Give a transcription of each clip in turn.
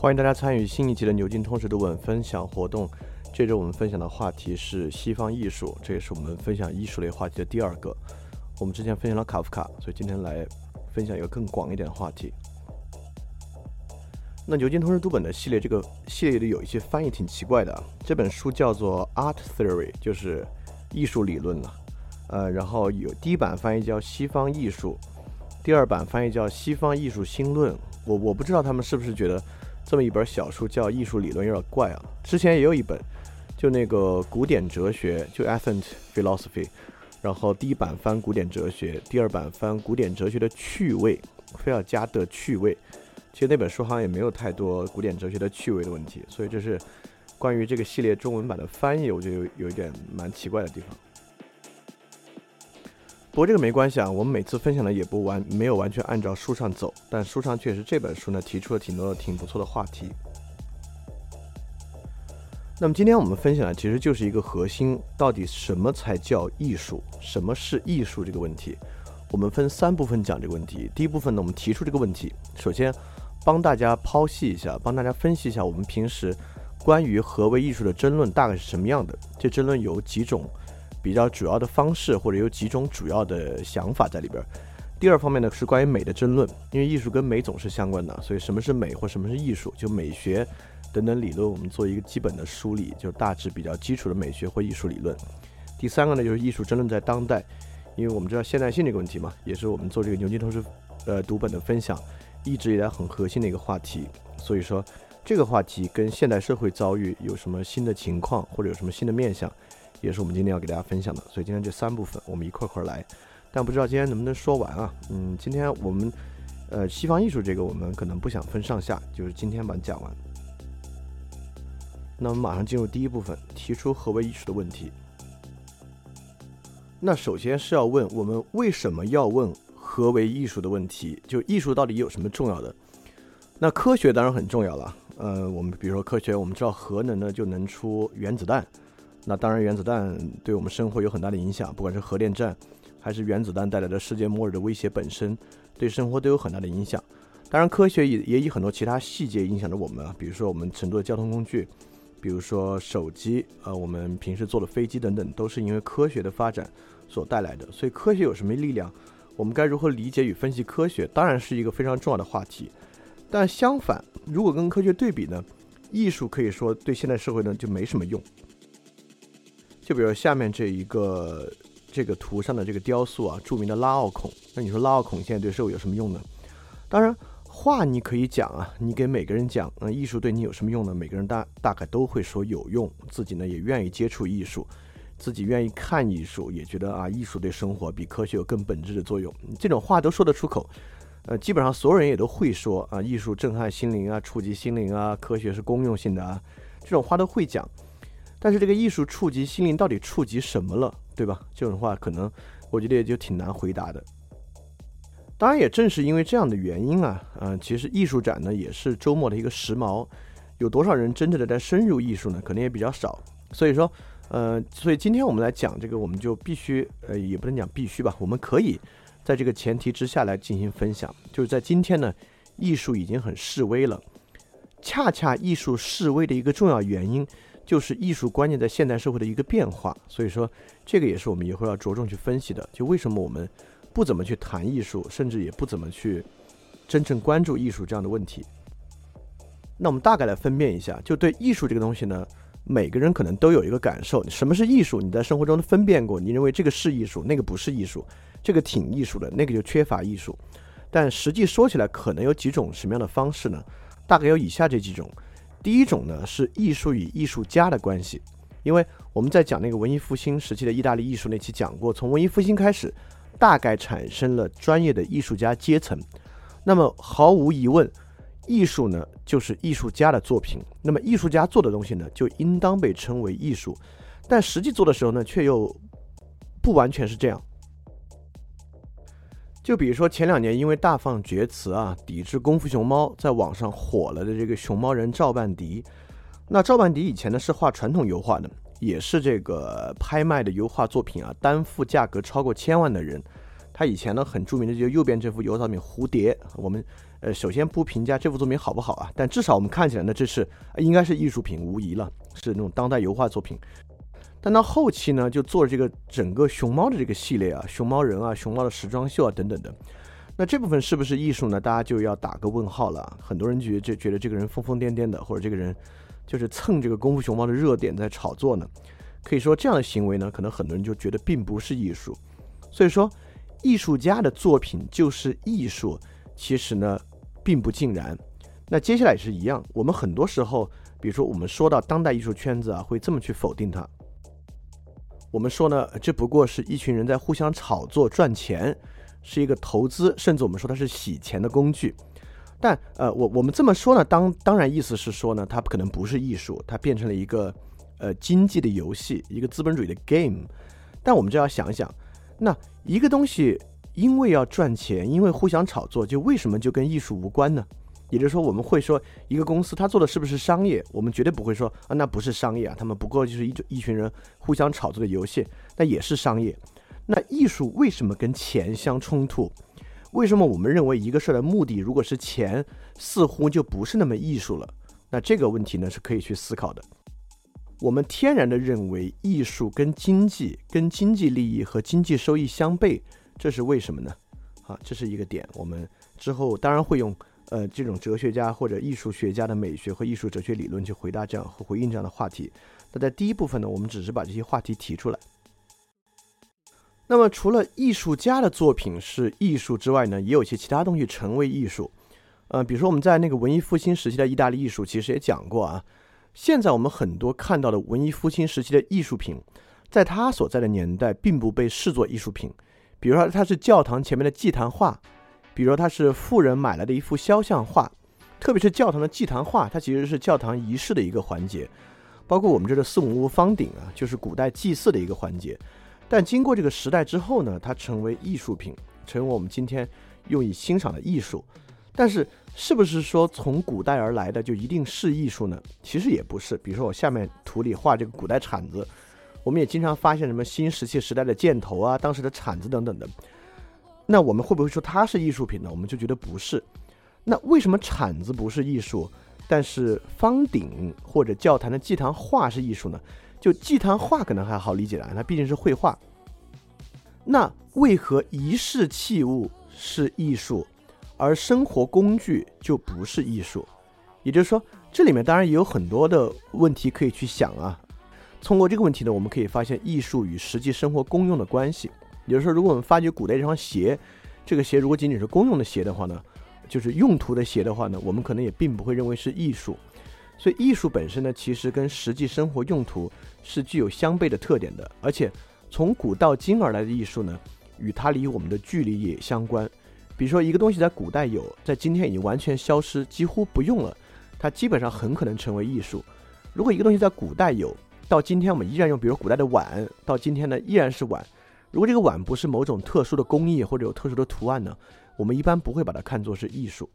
欢迎大家参与新一期的牛津通识读本分享活动。这周我们分享的话题是西方艺术，这也是我们分享艺术类话题的第二个。我们之前分享了卡夫卡，所以今天来分享一个更广一点的话题。那牛津通识读本的系列，这个系列里有一些翻译挺奇怪的。这本书叫做《Art Theory》，就是艺术理论了。呃，然后有第一版翻译叫《西方艺术》，第二版翻译叫《西方艺术新论》。我我不知道他们是不是觉得。这么一本小书叫《艺术理论》，有点怪啊。之前也有一本，就那个古典哲学，就《Ancient Philosophy》，然后第一版翻古典哲学，第二版翻古典哲学的趣味，非要加的趣味。其实那本书好像也没有太多古典哲学的趣味的问题，所以这是关于这个系列中文版的翻译，我觉得有有一点蛮奇怪的地方。不过这个没关系啊，我们每次分享的也不完，没有完全按照书上走，但书上确实这本书呢提出了挺多挺不错的话题。那么今天我们分享的其实就是一个核心，到底什么才叫艺术？什么是艺术这个问题？我们分三部分讲这个问题。第一部分呢，我们提出这个问题，首先帮大家剖析一下，帮大家分析一下我们平时关于何为艺术的争论大概是什么样的。这争论有几种。比较主要的方式，或者有几种主要的想法在里边。第二方面呢，是关于美的争论，因为艺术跟美总是相关的，所以什么是美或什么是艺术，就美学等等理论，我们做一个基本的梳理，就是大致比较基础的美学或艺术理论。第三个呢，就是艺术争论在当代，因为我们知道现代性这个问题嘛，也是我们做这个牛津通识呃读本的分享一直以来很核心的一个话题。所以说，这个话题跟现代社会遭遇有什么新的情况，或者有什么新的面向？也是我们今天要给大家分享的，所以今天这三部分我们一块块来，但不知道今天能不能说完啊？嗯，今天我们呃西方艺术这个我们可能不想分上下，就是今天把它讲完。那我们马上进入第一部分，提出何为艺术的问题。那首先是要问我们为什么要问何为艺术的问题？就艺术到底有什么重要的？那科学当然很重要了。呃，我们比如说科学，我们知道核能呢就能出原子弹。那当然，原子弹对我们生活有很大的影响，不管是核电站，还是原子弹带来的世界末日的威胁本身，对生活都有很大的影响。当然，科学也也以很多其他细节影响着我们啊，比如说我们乘坐的交通工具，比如说手机，呃，我们平时坐的飞机等等，都是因为科学的发展所带来的。所以，科学有什么力量？我们该如何理解与分析科学？当然是一个非常重要的话题。但相反，如果跟科学对比呢？艺术可以说对现代社会呢就没什么用。就比如下面这一个这个图上的这个雕塑啊，著名的拉奥孔。那你说拉奥孔现在对社会有什么用呢？当然，话你可以讲啊，你给每个人讲，那艺术对你有什么用呢？每个人大大概都会说有用，自己呢也愿意接触艺术，自己愿意看艺术，也觉得啊，艺术对生活比科学有更本质的作用。这种话都说得出口，呃，基本上所有人也都会说啊，艺术震撼心灵啊，触及心灵啊，科学是公用性的啊，这种话都会讲。但是这个艺术触及心灵到底触及什么了，对吧？这种话可能我觉得也就挺难回答的。当然，也正是因为这样的原因啊，嗯，其实艺术展呢也是周末的一个时髦，有多少人真正的在深入艺术呢？可能也比较少。所以说，呃，所以今天我们来讲这个，我们就必须，呃，也不能讲必须吧，我们可以在这个前提之下来进行分享。就是在今天呢，艺术已经很示威了，恰恰艺术示威的一个重要原因，就是艺术观念在现代社会的一个变化。所以说，这个也是我们以后要着重去分析的。就为什么我们不怎么去谈艺术，甚至也不怎么去真正关注艺术这样的问题。那我们大概来分辨一下，就对艺术这个东西呢，每个人可能都有一个感受。什么是艺术？你在生活中分辨过？你认为这个是艺术，那个不是艺术，这个挺艺术的，那个就缺乏艺术。但实际说起来，可能有几种什么样的方式呢？大概有以下这几种。第一种呢是艺术与艺术家的关系，因为我们在讲那个文艺复兴时期的意大利艺术那期讲过，从文艺复兴开始，大概产生了专业的艺术家阶层。那么毫无疑问。艺术呢，就是艺术家的作品。那么艺术家做的东西呢，就应当被称为艺术。但实际做的时候呢，却又不完全是这样。就比如说前两年因为大放厥词啊，抵制功夫熊猫，在网上火了的这个熊猫人赵半迪。那赵半迪以前呢是画传统油画的，也是这个拍卖的油画作品啊，单幅价格超过千万的人。他以前呢很著名的就右边这幅油画作品《蝴蝶》，我们。呃，首先不评价这幅作品好不好啊，但至少我们看起来呢，这是应该是艺术品，无疑了，是那种当代油画作品。但到后期呢，就做这个整个熊猫的这个系列啊，熊猫人啊，熊猫的时装秀啊等等的。那这部分是不是艺术呢？大家就要打个问号了。很多人觉得就觉得这个人疯疯癫癫的，或者这个人就是蹭这个功夫熊猫的热点在炒作呢。可以说这样的行为呢，可能很多人就觉得并不是艺术。所以说，艺术家的作品就是艺术，其实呢。并不尽然，那接下来也是一样。我们很多时候，比如说我们说到当代艺术圈子啊，会这么去否定它。我们说呢，这不过是一群人在互相炒作赚钱，是一个投资，甚至我们说它是洗钱的工具。但呃，我我们这么说呢，当当然意思是说呢，它可能不是艺术，它变成了一个呃经济的游戏，一个资本主义的 game。但我们就要想想，那一个东西。因为要赚钱，因为互相炒作，就为什么就跟艺术无关呢？也就是说，我们会说一个公司它做的是不是商业？我们绝对不会说啊，那不是商业啊，他们不过就是一一群人互相炒作的游戏，那也是商业。那艺术为什么跟钱相冲突？为什么我们认为一个事儿的目的如果是钱，似乎就不是那么艺术了？那这个问题呢是可以去思考的。我们天然的认为艺术跟经济、跟经济利益和经济收益相悖。这是为什么呢？啊，这是一个点。我们之后当然会用呃这种哲学家或者艺术学家的美学和艺术哲学理论去回答这样和回应这样的话题。那在第一部分呢，我们只是把这些话题提出来。那么除了艺术家的作品是艺术之外呢，也有一些其他东西成为艺术。呃，比如说我们在那个文艺复兴时期的意大利艺术，其实也讲过啊。现在我们很多看到的文艺复兴时期的艺术品，在他所在的年代并不被视作艺术品。比如说，它是教堂前面的祭坛画，比如说它是富人买来的一幅肖像画，特别是教堂的祭坛画，它其实是教堂仪式的一个环节，包括我们这个四五方鼎啊，就是古代祭祀的一个环节。但经过这个时代之后呢，它成为艺术品，成为我们今天用以欣赏的艺术。但是，是不是说从古代而来的就一定是艺术呢？其实也不是。比如说我下面图里画这个古代铲子。我们也经常发现什么新石器时代的箭头啊，当时的铲子等等的。那我们会不会说它是艺术品呢？我们就觉得不是。那为什么铲子不是艺术，但是方鼎或者教堂的祭坛画是艺术呢？就祭坛画可能还好理解了，它毕竟是绘画。那为何仪式器物是艺术，而生活工具就不是艺术？也就是说，这里面当然也有很多的问题可以去想啊。通过这个问题呢，我们可以发现艺术与实际生活公用的关系。也就是说，如果我们发觉古代这双鞋，这个鞋如果仅仅是公用的鞋的话呢，就是用途的鞋的话呢，我们可能也并不会认为是艺术。所以，艺术本身呢，其实跟实际生活用途是具有相悖的特点的。而且，从古到今而来的艺术呢，与它离我们的距离也相关。比如说，一个东西在古代有，在今天已经完全消失，几乎不用了，它基本上很可能成为艺术。如果一个东西在古代有，到今天我们依然用，比如古代的碗，到今天呢依然是碗。如果这个碗不是某种特殊的工艺或者有特殊的图案呢，我们一般不会把它看作是艺术。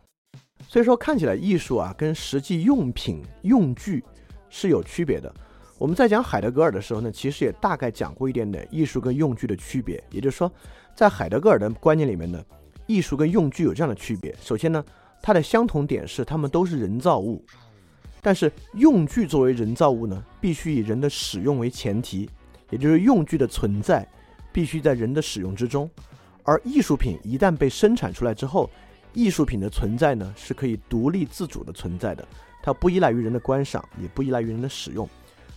所以说看起来艺术啊跟实际用品用具是有区别的。我们在讲海德格尔的时候呢，其实也大概讲过一点点艺术跟用具的区别。也就是说，在海德格尔的观念里面呢，艺术跟用具有这样的区别。首先呢，它的相同点是它们都是人造物，但是用具作为人造物呢，必须以人的使用为前提，也就是用具的存在必须在人的使用之中。而艺术品一旦被生产出来之后，艺术品的存在呢是可以独立自主的存在的，它不依赖于人的观赏，也不依赖于人的使用。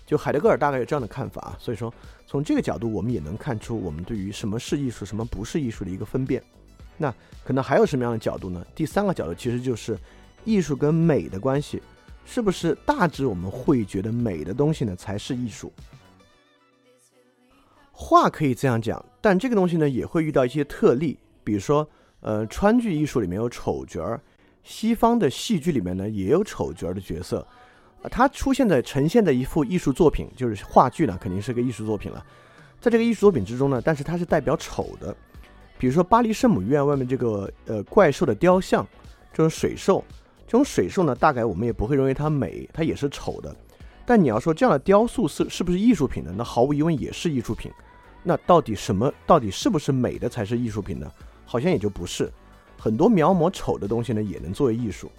就海德格尔大概有这样的看法啊，所以说从这个角度，我们也能看出我们对于什么是艺术、什么不是艺术的一个分辨。那可能还有什么样的角度呢？第三个角度其实就是艺术跟美的关系，是不是大致我们会觉得美的东西呢才是艺术？画可以这样讲，但这个东西呢也会遇到一些特例，比如说，呃，川剧艺术里面有丑角儿，西方的戏剧里面呢也有丑角儿的角色。它出现在呈现的一幅艺术作品，就是话剧呢，肯定是个艺术作品了。在这个艺术作品之中呢，但是它是代表丑的，比如说巴黎圣母院外面这个呃怪兽的雕像，这种水兽，这种水兽呢，大概我们也不会认为它美，它也是丑的。但你要说这样的雕塑是是不是艺术品呢？那毫无疑问也是艺术品。那到底什么到底是不是美的才是艺术品呢？好像也就不是。很多描摹丑的东西呢，也能作为艺术。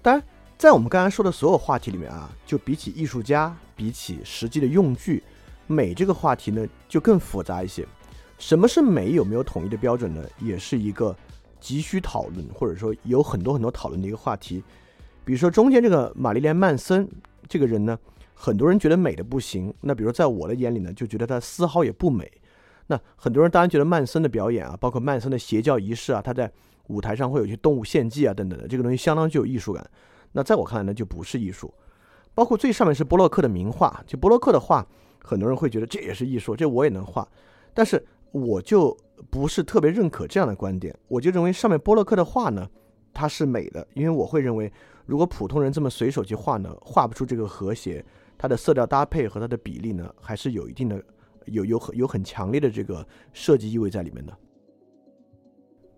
当然。在我们刚才说的所有话题里面啊，就比起艺术家，比起实际的用具，美这个话题呢就更复杂一些。什么是美？有没有统一的标准呢？也是一个急需讨论，或者说有很多很多讨论的一个话题。比如说中间这个玛丽莲曼森这个人呢，很多人觉得美的不行。那比如在我的眼里呢，就觉得它丝毫也不美。那很多人当然觉得曼森的表演啊，包括曼森的邪教仪式啊，他在舞台上会有一些动物献祭啊等等的，这个东西相当具有艺术感。那在我看来呢，就不是艺术。包括最上面是波洛克的名画，就波洛克的画，很多人会觉得这也是艺术，这我也能画。但是我就不是特别认可这样的观点。我就认为上面波洛克的画呢，它是美的，因为我会认为，如果普通人这么随手去画呢，画不出这个和谐。它的色调搭配和它的比例呢，还是有一定的有有很有很强烈的这个设计意味在里面的。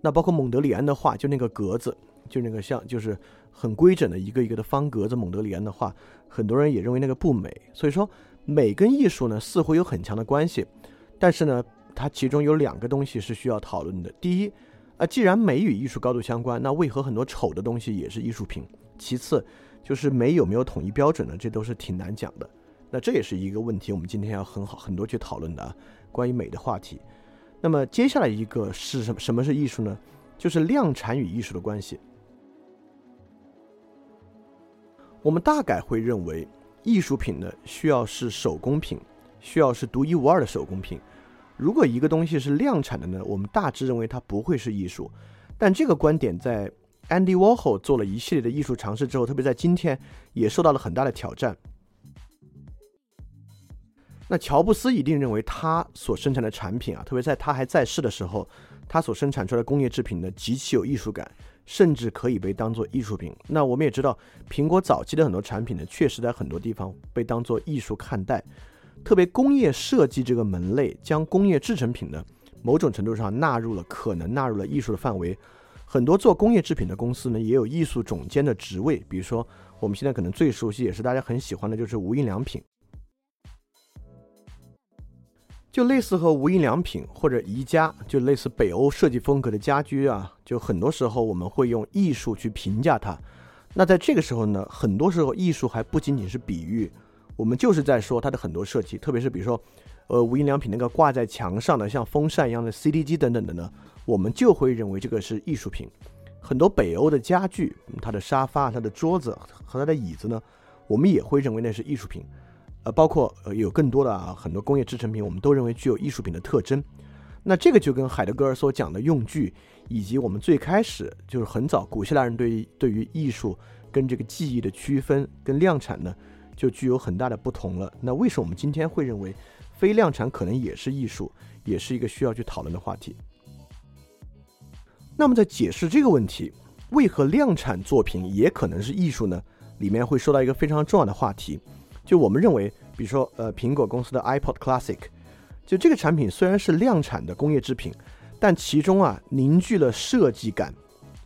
那包括蒙德里安的画，就那个格子。就那个像，就是很规整的一个一个的方格子，蒙德里安的画，很多人也认为那个不美。所以说，美跟艺术呢似乎有很强的关系，但是呢，它其中有两个东西是需要讨论的。第一，啊，既然美与艺术高度相关，那为何很多丑的东西也是艺术品？其次，就是美有没有统一标准呢？这都是挺难讲的。那这也是一个问题，我们今天要很好很多去讨论的啊，关于美的话题。那么接下来一个是什么？什么是艺术呢？就是量产与艺术的关系。我们大概会认为，艺术品呢需要是手工品，需要是独一无二的手工品。如果一个东西是量产的呢，我们大致认为它不会是艺术。但这个观点在 Andy Warhol 做了一系列的艺术尝试之后，特别在今天也受到了很大的挑战。那乔布斯一定认为他所生产的产品啊，特别在他还在世的时候，他所生产出来的工业制品呢，极其有艺术感。甚至可以被当做艺术品。那我们也知道，苹果早期的很多产品呢，确实在很多地方被当做艺术看待。特别工业设计这个门类，将工业制成品呢，某种程度上纳入了可能纳入了艺术的范围。很多做工业制品的公司呢，也有艺术总监的职位。比如说，我们现在可能最熟悉，也是大家很喜欢的，就是无印良品。就类似和无印良品或者宜家，就类似北欧设计风格的家居啊，就很多时候我们会用艺术去评价它。那在这个时候呢，很多时候艺术还不仅仅是比喻，我们就是在说它的很多设计，特别是比如说，呃，无印良品那个挂在墙上的像风扇一样的 CD 机等等的呢，我们就会认为这个是艺术品。很多北欧的家具，它的沙发、它的桌子和它的椅子呢，我们也会认为那是艺术品。呃，包括呃有更多的啊很多工业制成品，我们都认为具有艺术品的特征。那这个就跟海德格尔所讲的用具，以及我们最开始就是很早古希腊人对对于艺术跟这个技艺的区分跟量产呢，就具有很大的不同了。那为什么我们今天会认为非量产可能也是艺术，也是一个需要去讨论的话题？那么在解释这个问题，为何量产作品也可能是艺术呢？里面会说到一个非常重要的话题。就我们认为，比如说，呃，苹果公司的 iPod Classic，就这个产品虽然是量产的工业制品，但其中啊凝聚了设计感，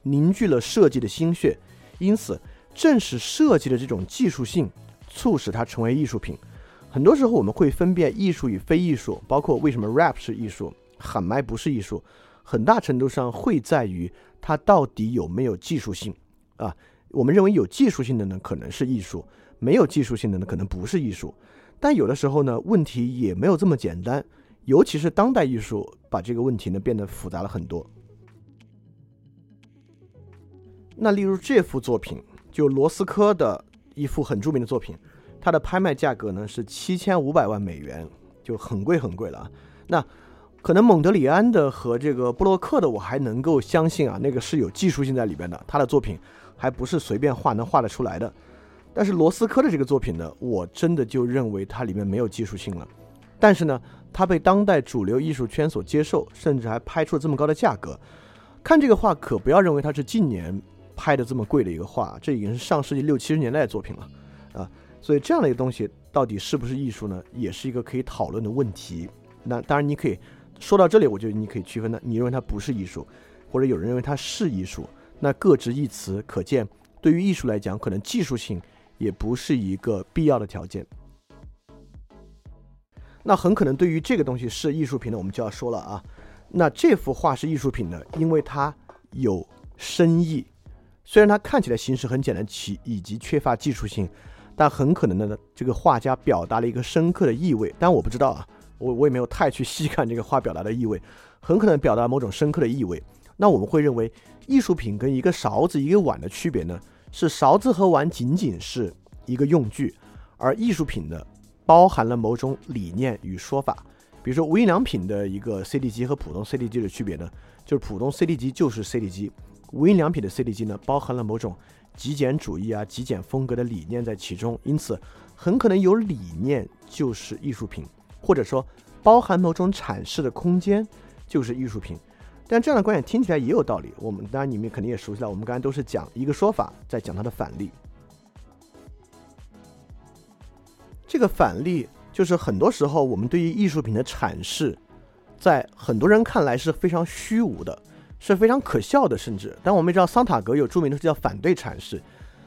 凝聚了设计的心血，因此正是设计的这种技术性，促使它成为艺术品。很多时候我们会分辨艺术与非艺术，包括为什么 rap 是艺术，喊麦不是艺术，很大程度上会在于它到底有没有技术性啊。我们认为有技术性的呢，可能是艺术；没有技术性的呢，可能不是艺术。但有的时候呢，问题也没有这么简单，尤其是当代艺术把这个问题呢变得复杂了很多。那例如这幅作品，就罗斯科的一幅很著名的作品，它的拍卖价格呢是七千五百万美元，就很贵很贵了啊。那可能蒙德里安的和这个布洛克的，我还能够相信啊，那个是有技术性在里边的，他的作品还不是随便画能画得出来的。但是罗斯科的这个作品呢，我真的就认为它里面没有技术性了。但是呢，它被当代主流艺术圈所接受，甚至还拍出了这么高的价格。看这个画，可不要认为它是近年拍的这么贵的一个画，这已经是上世纪六七十年代的作品了啊。所以这样的一个东西到底是不是艺术呢，也是一个可以讨论的问题。那当然，你可以说到这里，我觉得你可以区分的，你认为它不是艺术，或者有人认为它是艺术，那各执一词。可见，对于艺术来讲，可能技术性。也不是一个必要的条件。那很可能对于这个东西是艺术品的，我们就要说了啊。那这幅画是艺术品的，因为它有深意。虽然它看起来形式很简单，其以及缺乏技术性，但很可能呢，这个画家表达了一个深刻的意味。但我不知道啊，我我也没有太去细看这个话表达的意味，很可能表达某种深刻的意味。那我们会认为，艺术品跟一个勺子、一个碗的区别呢？是勺子和碗仅仅是一个用具，而艺术品呢，包含了某种理念与说法。比如说无印良品的一个 CD 机和普通 CD 机的区别呢，就是普通 CD 机就是 CD 机，无印良品的 CD 机呢，包含了某种极简主义啊、极简风格的理念在其中，因此很可能有理念就是艺术品，或者说包含某种阐释的空间就是艺术品。但这样的观点听起来也有道理。我们当然你们肯定也熟悉了，我们刚才都是讲一个说法，在讲它的反例。这个反例就是很多时候我们对于艺术品的阐释，在很多人看来是非常虚无的，是非常可笑的，甚至。但我们也知道桑塔格有著名的叫反对阐释，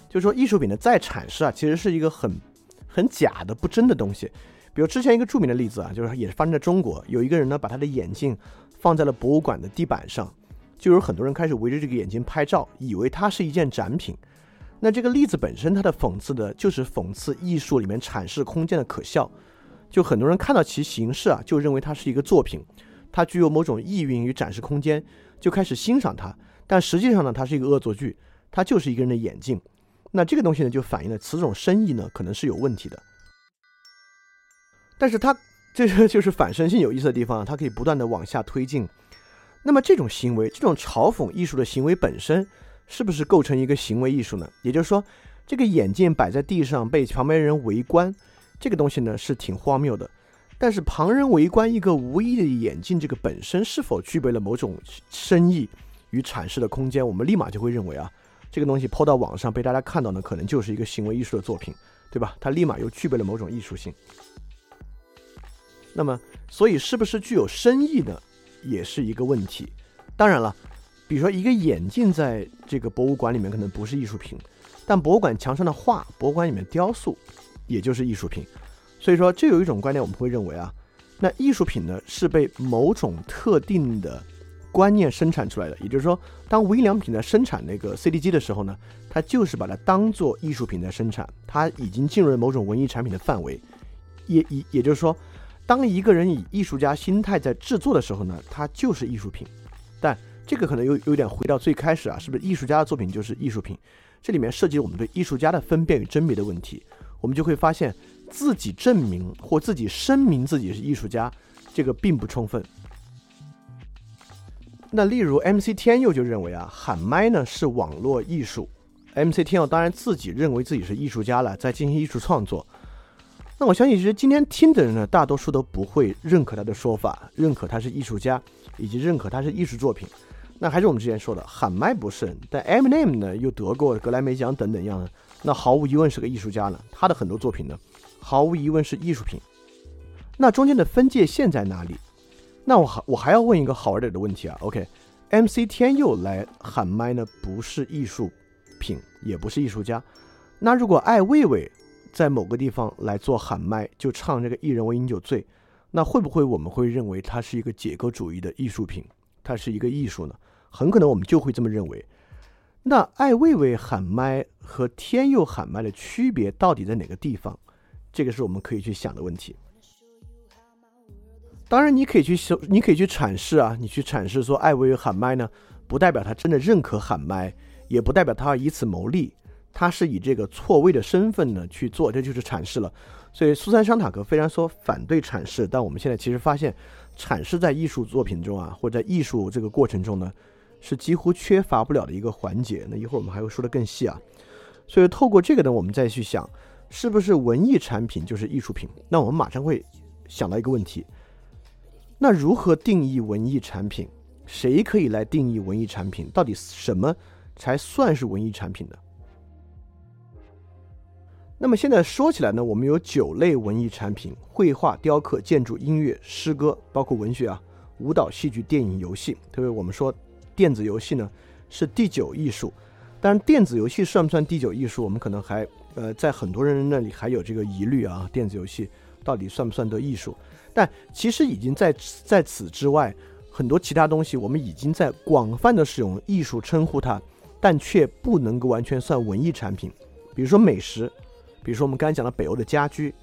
就是说艺术品的再阐释啊，其实是一个很很假的、不真的东西。比如之前一个著名的例子啊，就是也是发生在中国，有一个人呢把他的眼镜。放在了博物馆的地板上，就有很多人开始围着这个眼镜拍照，以为它是一件展品。那这个例子本身，它的讽刺的就是讽刺艺术里面阐释空间的可笑。就很多人看到其形式啊，就认为它是一个作品，它具有某种意蕴与展示空间，就开始欣赏它。但实际上呢，它是一个恶作剧，它就是一个人的眼镜。那这个东西呢，就反映了此种深意呢，可能是有问题的。但是它。这个就是反身性有意思的地方，它可以不断的往下推进。那么这种行为，这种嘲讽艺术的行为本身，是不是构成一个行为艺术呢？也就是说，这个眼镜摆在地上被旁边人围观，这个东西呢是挺荒谬的。但是旁人围观一个无意的眼镜，这个本身是否具备了某种深意与阐释的空间，我们立马就会认为啊，这个东西抛到网上被大家看到呢，可能就是一个行为艺术的作品，对吧？它立马又具备了某种艺术性。那么，所以是不是具有深意呢，也是一个问题。当然了，比如说一个眼镜在这个博物馆里面可能不是艺术品，但博物馆墙上的画、博物馆里面雕塑，也就是艺术品。所以说，这有一种观点，我们会认为啊，那艺术品呢是被某种特定的观念生产出来的。也就是说，当无印良品在生产那个 CD 机的时候呢，它就是把它当做艺术品在生产，它已经进入了某种文艺产品的范围。也也也就是说。当一个人以艺术家心态在制作的时候呢，它就是艺术品。但这个可能有有点回到最开始啊，是不是艺术家的作品就是艺术品？这里面涉及我们对艺术家的分辨与甄别的问题。我们就会发现自己证明或自己声明自己是艺术家，这个并不充分。那例如 MC 天佑就认为啊，喊麦呢是网络艺术。MC 天佑当然自己认为自己是艺术家了，在进行艺术创作。那我相信，其实今天听的人呢，大多数都不会认可他的说法，认可他是艺术家，以及认可他是艺术作品。那还是我们之前说的，喊麦不是，但 Eminem 呢又得过格莱美奖等等样的，那毫无疑问是个艺术家了。他的很多作品呢，毫无疑问是艺术品。那中间的分界线在哪里？那我还我还要问一个好玩点的问题啊。OK，MC 天佑来喊麦呢，不是艺术品，也不是艺术家。那如果艾薇薇。在某个地方来做喊麦，就唱这个“一人为饮酒醉”，那会不会我们会认为它是一个解构主义的艺术品？它是一个艺术呢？很可能我们就会这么认为。那艾未未喊麦和天佑喊麦的区别到底在哪个地方？这个是我们可以去想的问题。当然，你可以去修，你可以去阐释啊，你去阐释说艾未未喊麦呢，不代表他真的认可喊麦，也不代表他要以此牟利，他是以这个错位的身份呢去做，这就是阐释了。所以苏珊·桑塔格虽然说反对阐释，但我们现在其实发现，阐释在艺术作品中啊，或者在艺术这个过程中呢。是几乎缺乏不了的一个环节。那一会儿我们还会说的更细啊。所以透过这个呢，我们再去想，是不是文艺产品就是艺术品？那我们马上会想到一个问题：那如何定义文艺产品？谁可以来定义文艺产品？到底什么才算是文艺产品呢？那么现在说起来呢，我们有九类文艺产品：绘画、雕刻、建筑、音乐、诗歌，包括文学啊、舞蹈、戏剧、电影、游戏。特别我们说。电子游戏呢是第九艺术，当然电子游戏算不算第九艺术？我们可能还呃在很多人那里还有这个疑虑啊，电子游戏到底算不算得艺术？但其实已经在在此之外，很多其他东西我们已经在广泛的使用艺术称呼它，但却不能够完全算文艺产品。比如说美食，比如说我们刚才讲的北欧的家居。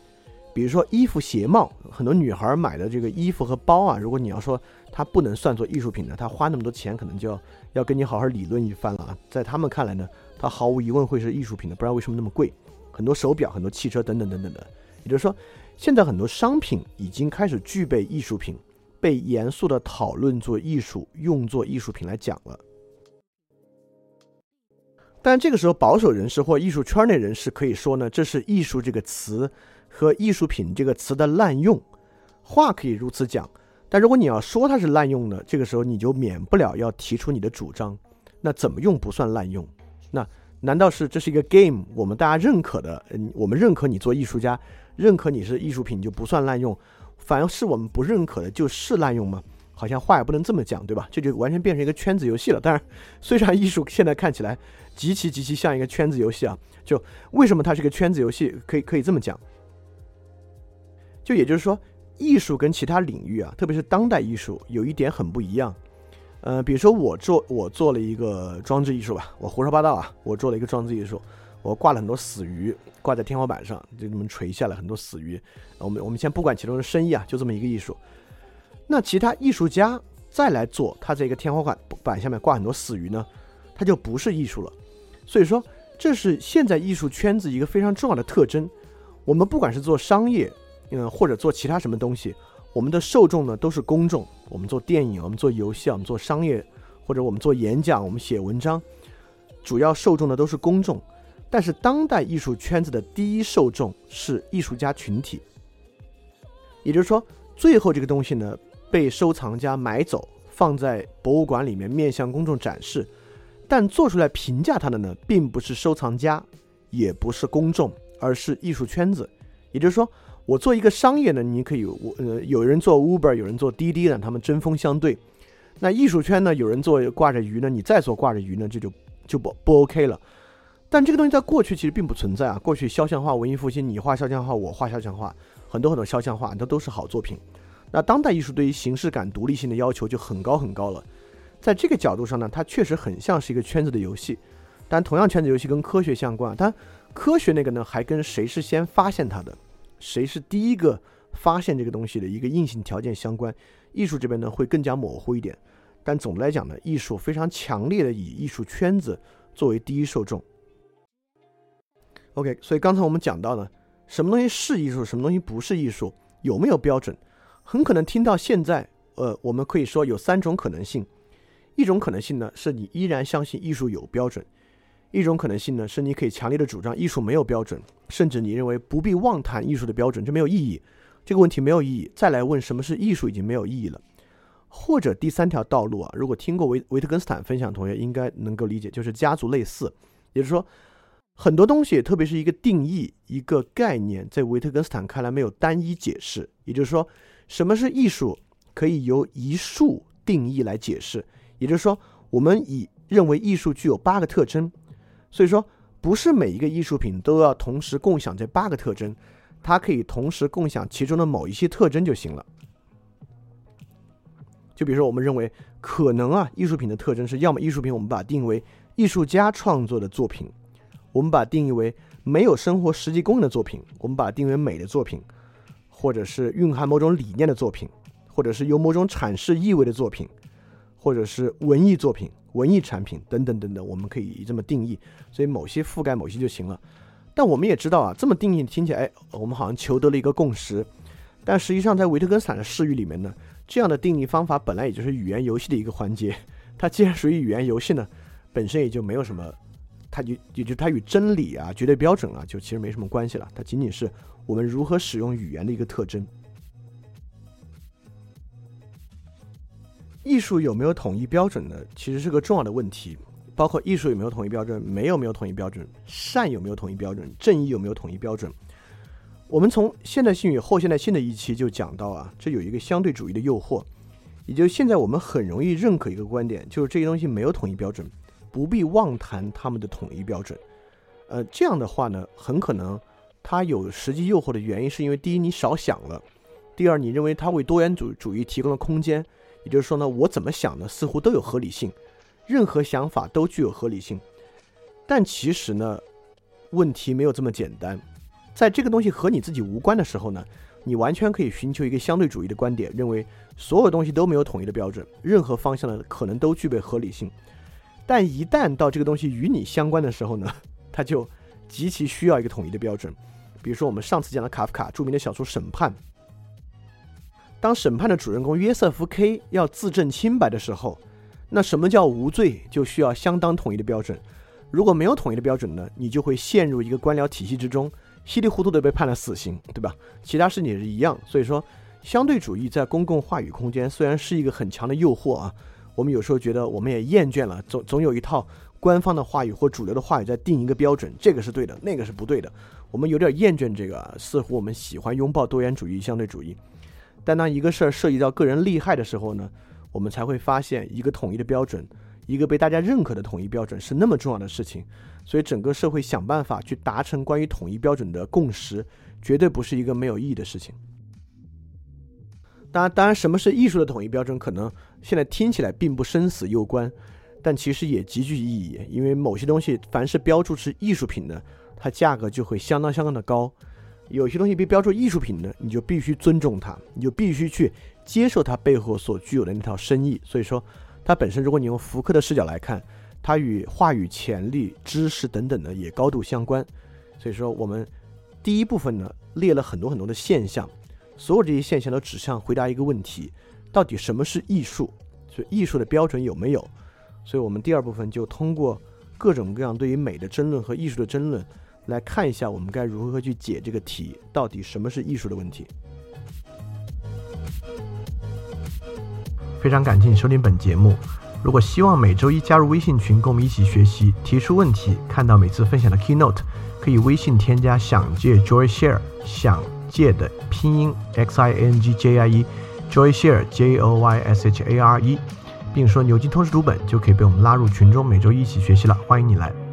比如说衣服、鞋帽，很多女孩买的这个衣服和包啊，如果你要说它不能算作艺术品呢，它花那么多钱，可能就要要跟你好好理论一番了啊。在他们看来呢，它毫无疑问会是艺术品的，不然为什么那么贵？很多手表、很多汽车等等等等的。也就是说，现在很多商品已经开始具备艺术品，被严肃的讨论做艺术，用作艺术品来讲了。但这个时候，保守人士或艺术圈内人士可以说呢，这是艺术这个词。和艺术品这个词的滥用，话可以如此讲，但如果你要说它是滥用呢，这个时候你就免不了要提出你的主张。那怎么用不算滥用？那难道是这是一个 game？我们大家认可的，嗯，我们认可你做艺术家，认可你是艺术品就不算滥用，反而是我们不认可的就是滥用吗？好像话也不能这么讲，对吧？这就完全变成一个圈子游戏了。当然，虽然艺术现在看起来极其极其像一个圈子游戏啊，就为什么它是个圈子游戏？可以可以这么讲。就也就是说，艺术跟其他领域啊，特别是当代艺术，有一点很不一样。呃，比如说我做我做了一个装置艺术吧，我胡说八道啊，我做了一个装置艺术，我挂了很多死鱼挂在天花板上，就这么垂下来很多死鱼。我们我们先不管其中的深意啊，就这么一个艺术。那其他艺术家再来做，他这个天花板板下面挂很多死鱼呢，他就不是艺术了。所以说，这是现在艺术圈子一个非常重要的特征。我们不管是做商业，嗯，或者做其他什么东西，我们的受众呢都是公众。我们做电影，我们做游戏，我们做商业，或者我们做演讲，我们写文章，主要受众的都是公众。但是当代艺术圈子的第一受众是艺术家群体，也就是说，最后这个东西呢被收藏家买走，放在博物馆里面面向公众展示，但做出来评价它的呢，并不是收藏家，也不是公众，而是艺术圈子。也就是说。我做一个商业呢，你可以我呃有人做 Uber，有人做滴滴呢，他们针锋相对。那艺术圈呢，有人做挂着鱼呢，你再做挂着鱼呢，这就就不不 OK 了。但这个东西在过去其实并不存在啊。过去肖像画、文艺复兴，你画肖像画，我画肖像画，很多很多肖像画，那都是好作品。那当代艺术对于形式感、独立性的要求就很高很高了。在这个角度上呢，它确实很像是一个圈子的游戏。但同样，圈子游戏跟科学相关，但科学那个呢，还跟谁是先发现它的。谁是第一个发现这个东西的一个硬性条件相关？艺术这边呢会更加模糊一点，但总的来讲呢，艺术非常强烈的以艺术圈子作为第一受众。OK，所以刚才我们讲到呢，什么东西是艺术，什么东西不是艺术，有没有标准？很可能听到现在，呃，我们可以说有三种可能性。一种可能性呢，是你依然相信艺术有标准。一种可能性呢，是你可以强烈的主张艺术没有标准，甚至你认为不必妄谈艺术的标准，这没有意义，这个问题没有意义。再来问什么是艺术已经没有意义了。或者第三条道路啊，如果听过维维特根斯坦分享同学应该能够理解，就是家族类似，也就是说很多东西，特别是一个定义、一个概念，在维特根斯坦看来没有单一解释。也就是说，什么是艺术可以由一束定义来解释。也就是说，我们以认为艺术具有八个特征。所以说，不是每一个艺术品都要同时共享这八个特征，它可以同时共享其中的某一些特征就行了。就比如说，我们认为可能啊，艺术品的特征是要么艺术品我们把它定义为艺术家创作的作品，我们把它定义为没有生活实际功能的作品，我们把它定义为美的作品，或者是蕴含某种理念的作品，或者是有某种阐释意味的作品，或者是文艺作品、文艺产品等等等等，我们可以这么定义。所以某些覆盖某些就行了。但我们也知道啊，这么定义听起来，哎，我们好像求得了一个共识。但实际上，在维特根斯坦的视域里面呢？这样的定义方法本来也就是语言游戏的一个环节，它既然属于语言游戏呢，本身也就没有什么，它就也就它与真理啊、绝对标准啊，就其实没什么关系了。它仅仅是我们如何使用语言的一个特征。艺术有没有统一标准呢？其实是个重要的问题，包括艺术有没有统一标准，美有没有统一标准，善有没有统一标准，正义有没有统一标准。我们从现代性与后现代性的一期就讲到啊，这有一个相对主义的诱惑，也就现在我们很容易认可一个观点，就是这些东西没有统一标准，不必妄谈他们的统一标准。呃，这样的话呢，很可能它有实际诱惑的原因，是因为第一你少想了，第二你认为它为多元主主义提供了空间，也就是说呢，我怎么想呢，似乎都有合理性，任何想法都具有合理性。但其实呢，问题没有这么简单。在这个东西和你自己无关的时候呢，你完全可以寻求一个相对主义的观点，认为所有东西都没有统一的标准，任何方向的可能都具备合理性。但一旦到这个东西与你相关的时候呢，它就极其需要一个统一的标准。比如说我们上次讲的卡夫卡著名的小说《审判》，当审判的主人公约瑟夫 K 要自证清白的时候，那什么叫无罪，就需要相当统一的标准。如果没有统一的标准呢，你就会陷入一个官僚体系之中。稀里糊涂的被判了死刑，对吧？其他事情也是一样。所以说，相对主义在公共话语空间虽然是一个很强的诱惑啊，我们有时候觉得我们也厌倦了，总总有一套官方的话语或主流的话语在定一个标准，这个是对的，那个是不对的。我们有点厌倦这个，似乎我们喜欢拥抱多元主义、相对主义。但当一个事儿涉及到个人利害的时候呢，我们才会发现一个统一的标准，一个被大家认可的统一标准是那么重要的事情。所以，整个社会想办法去达成关于统一标准的共识，绝对不是一个没有意义的事情。当然，当然，什么是艺术的统一标准，可能现在听起来并不生死攸关，但其实也极具意义。因为某些东西，凡是标注是艺术品的，它价格就会相当相当的高；有些东西被标注艺术品的，你就必须尊重它，你就必须去接受它背后所具有的那套深意。所以说，它本身，如果你用福柯的视角来看。它与话语潜力、知识等等呢也高度相关，所以说我们第一部分呢列了很多很多的现象，所有这些现象都指向回答一个问题：到底什么是艺术？所以艺术的标准有没有？所以我们第二部分就通过各种各样对于美的争论和艺术的争论，来看一下我们该如何去解这个题：到底什么是艺术的问题？非常感谢你收听本节目。如果希望每周一加入微信群，跟我们一起学习、提出问题、看到每次分享的 keynote，可以微信添加“想借 Joy Share”，想借的拼音 x i n g j i e，Joy Share j o y s h a r e，并说“牛津通识读本”，就可以被我们拉入群中，每周一起学习了。欢迎你来。